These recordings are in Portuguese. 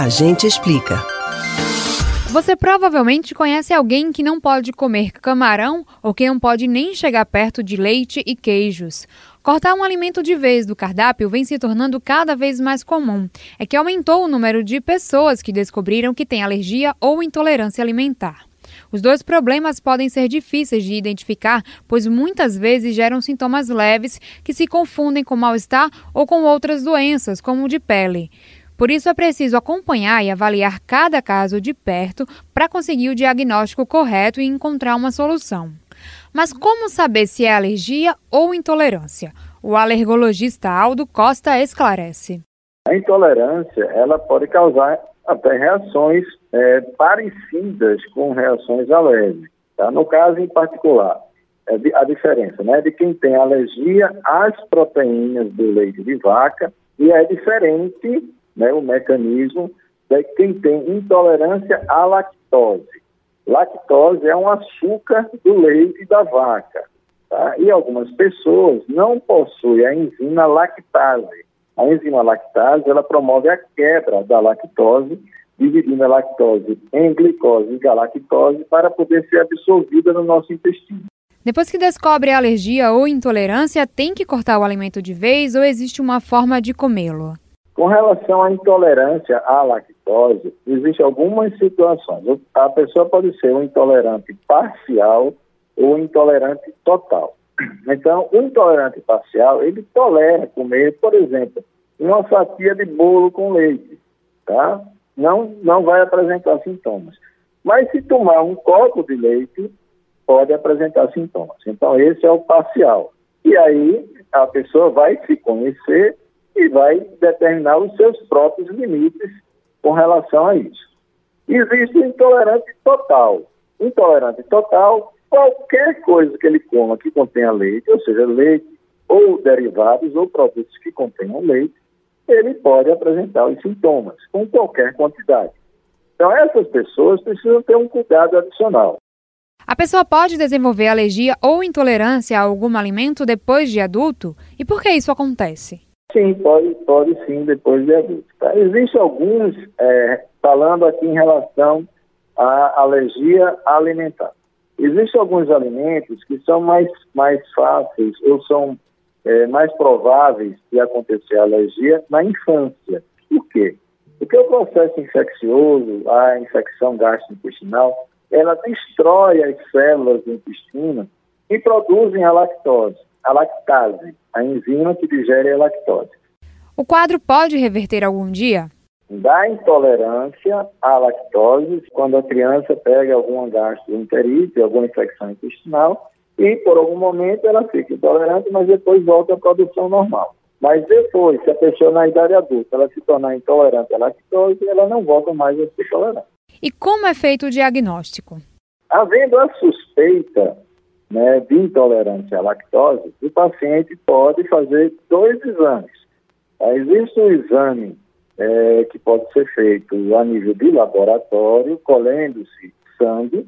A gente explica. Você provavelmente conhece alguém que não pode comer camarão ou que não pode nem chegar perto de leite e queijos. Cortar um alimento de vez do cardápio vem se tornando cada vez mais comum. É que aumentou o número de pessoas que descobriram que têm alergia ou intolerância alimentar. Os dois problemas podem ser difíceis de identificar, pois muitas vezes geram sintomas leves que se confundem com mal-estar ou com outras doenças, como o de pele. Por isso é preciso acompanhar e avaliar cada caso de perto para conseguir o diagnóstico correto e encontrar uma solução. Mas como saber se é alergia ou intolerância? O alergologista Aldo Costa esclarece. A intolerância ela pode causar até reações é, parecidas com reações alérgicas. Tá? No caso em particular, é a diferença né, de quem tem alergia às proteínas do leite de vaca e é diferente né, o mecanismo de quem tem intolerância à lactose. Lactose é um açúcar do leite da vaca. Tá? E algumas pessoas não possuem a enzima lactase. A enzima lactase ela promove a quebra da lactose, dividindo a lactose em glicose e galactose para poder ser absorvida no nosso intestino. Depois que descobre a alergia ou intolerância, tem que cortar o alimento de vez ou existe uma forma de comê-lo? Com relação à intolerância à lactose, existem algumas situações. A pessoa pode ser um intolerante parcial ou intolerante total. Então, o intolerante parcial, ele tolera comer, por exemplo, uma fatia de bolo com leite, tá? Não, não vai apresentar sintomas. Mas se tomar um copo de leite, pode apresentar sintomas. Então, esse é o parcial. E aí, a pessoa vai se conhecer e vai determinar os seus próprios limites com relação a isso. Existe intolerante total. Intolerante total, qualquer coisa que ele coma que contenha leite, ou seja, leite ou derivados ou produtos que contenham leite, ele pode apresentar os sintomas com qualquer quantidade. Então, essas pessoas precisam ter um cuidado adicional. A pessoa pode desenvolver alergia ou intolerância a algum alimento depois de adulto? E por que isso acontece? Sim, pode, pode sim, depois de adulto. Tá? Existem alguns, é, falando aqui em relação à alergia alimentar. Existem alguns alimentos que são mais, mais fáceis ou são é, mais prováveis de acontecer alergia na infância. Por quê? Porque o processo infeccioso, a infecção gastrointestinal, ela destrói as células do intestino e produzem a lactose a lactase, a enzima que digere a lactose. O quadro pode reverter algum dia? Da intolerância à lactose, quando a criança pega alguma gastroenterite, alguma infecção intestinal, e por algum momento ela fica intolerante, mas depois volta à produção normal. Mas depois, se a pessoa na idade adulta ela se tornar intolerante à lactose, ela não volta mais a ser tolerante. E como é feito o diagnóstico? Havendo a suspeita né, de intolerância à lactose, o paciente pode fazer dois exames. Existe um exame é, que pode ser feito a nível de laboratório, colhendo-se sangue,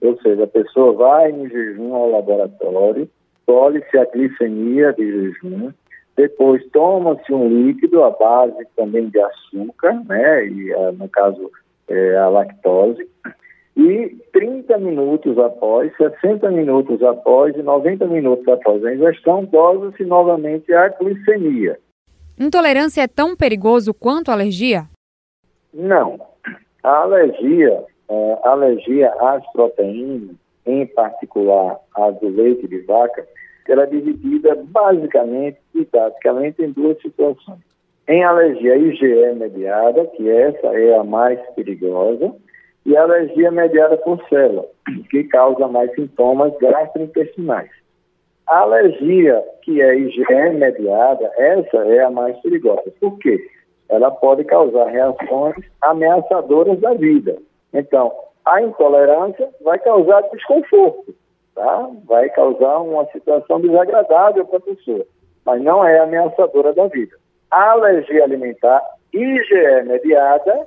ou seja, a pessoa vai em jejum ao laboratório, colhe-se a glicemia de jejum, depois toma-se um líquido à base também de açúcar, né, e no caso é, a lactose, e 30 minutos após, 60 minutos após e 90 minutos após a ingestão, dosa-se novamente a glicemia. Intolerância é tão perigoso quanto a alergia? Não. A alergia, é, a alergia às proteínas, em particular a do leite de vaca, ela é dividida basicamente, didaticamente, em duas situações. Em alergia IgE mediada, que essa é a mais perigosa, e alergia mediada por célula, que causa mais sintomas gastrointestinais. A alergia que é IgE mediada, essa é a mais perigosa. Por quê? Ela pode causar reações ameaçadoras da vida. Então, a intolerância vai causar desconforto, tá? Vai causar uma situação desagradável para a pessoa, mas não é ameaçadora da vida. A alergia alimentar IgE mediada